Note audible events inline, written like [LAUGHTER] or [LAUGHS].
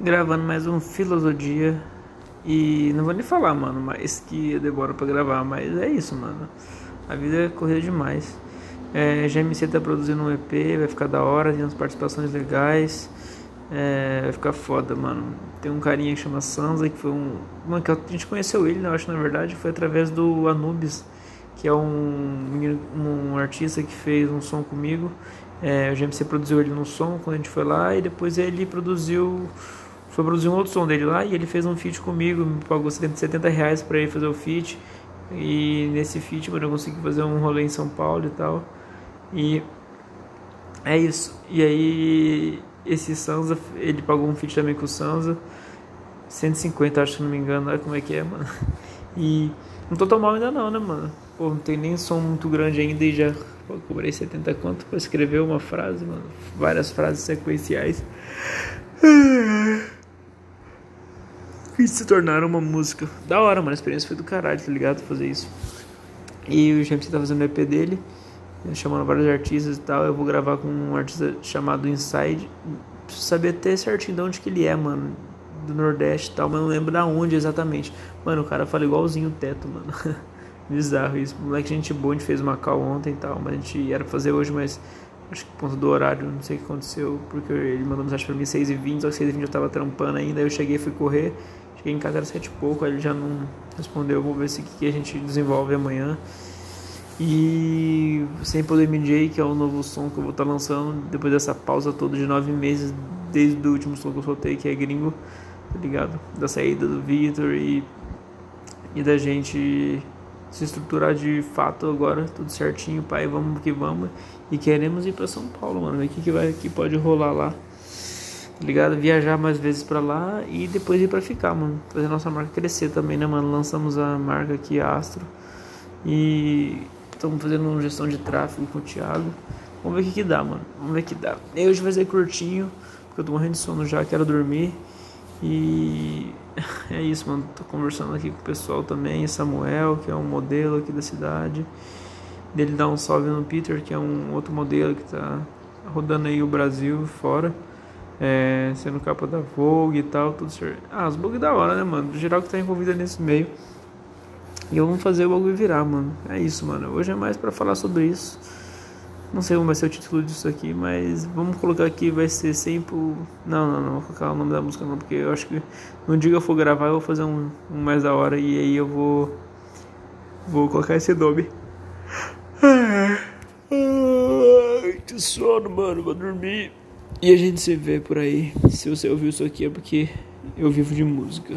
gravando mais um Filosofia. E não vou nem falar, mano, mas que demora pra gravar, mas é isso, mano. A vida é corrida demais. É, GMC tá produzindo um EP, vai ficar da hora, tem umas participações legais. É, vai ficar foda, mano. Tem um carinha que chama Sansa, que foi um. Mano, que a gente conheceu ele, né? Eu acho na verdade, foi através do Anubis, que é um, um artista que fez um som comigo. É, o GMC produziu ele no som quando a gente foi lá e depois ele produziu foi produzir um outro som dele lá e ele fez um feat comigo, me pagou 70 reais pra ele fazer o feat. E nesse feat, mano, eu consegui fazer um rolê em São Paulo e tal. E é isso. E aí, esse Sansa, ele pagou um feat também com o Sansa. 150, acho que não me engano. Olha como é que é, mano. [LAUGHS] E não tô tão mal ainda não, né, mano? Pô, não tem nem som muito grande ainda e já pô, cobrei 70 conto pra escrever uma frase, mano. Várias frases sequenciais [SIGHS] que se tornaram uma música. Da hora, mano. A experiência foi do caralho, tá ligado? Fazer isso. E o James tá fazendo o EP dele, chamando vários artistas e tal. Eu vou gravar com um artista chamado Inside. Preciso saber até certinho de onde que ele é, mano. Do Nordeste e tal, mas não lembro da onde exatamente. Mano, o cara fala igualzinho o teto, mano. [LAUGHS] Bizarro isso. Moleque, gente boa, a gente fez uma call ontem e tal, mas a gente era pra fazer hoje, mas acho que por conta do horário, não sei o que aconteceu, porque ele mandou mensagem pra mim 6h20, só que 6h20 eu tava trampando ainda, aí eu cheguei e fui correr. Cheguei em casa era sete e pouco, aí ele já não respondeu. Vou ver se o que a gente desenvolve amanhã. E sem poder MJ, que é o novo som que eu vou estar tá lançando depois dessa pausa toda de nove meses, desde o último som que eu soltei, que é gringo, tá ligado? Da saída do Victor e, e da gente se estruturar de fato agora, tudo certinho, pai, vamos que vamos. E queremos ir para São Paulo, mano, ver o que, que, vai, que pode rolar lá tá ligado? Viajar mais vezes pra lá e depois ir pra ficar, mano. Fazer nossa marca crescer também, né, mano? Lançamos a marca aqui, Astro. E estamos fazendo uma gestão de tráfego com o Thiago. Vamos ver o que, que dá, mano. Vamos ver o que dá. E hoje vai ser curtinho, porque eu tô morrendo de sono já, quero dormir. E [LAUGHS] é isso, mano. Tô conversando aqui com o pessoal também. Samuel, que é um modelo aqui da cidade. Dele dá um salve no Peter, que é um outro modelo que tá rodando aí o Brasil fora é, sendo capa da Vogue e tal, tudo certo. Ah, os bugs da hora, né, mano? Do geral que tá envolvido nesse meio. E eu vou fazer o bagulho virar, mano. É isso, mano. Hoje é mais para falar sobre isso. Não sei como vai ser o título disso aqui, mas vamos colocar aqui, vai ser sempre. Não, não, não, vou colocar o nome da música não, porque eu acho que no dia que eu for gravar eu vou fazer um, um mais da hora e aí eu vou. Vou colocar esse nome. [LAUGHS] Ai, que sono, mano, vou dormir. E a gente se vê por aí. Se você ouviu isso aqui é porque eu vivo de música.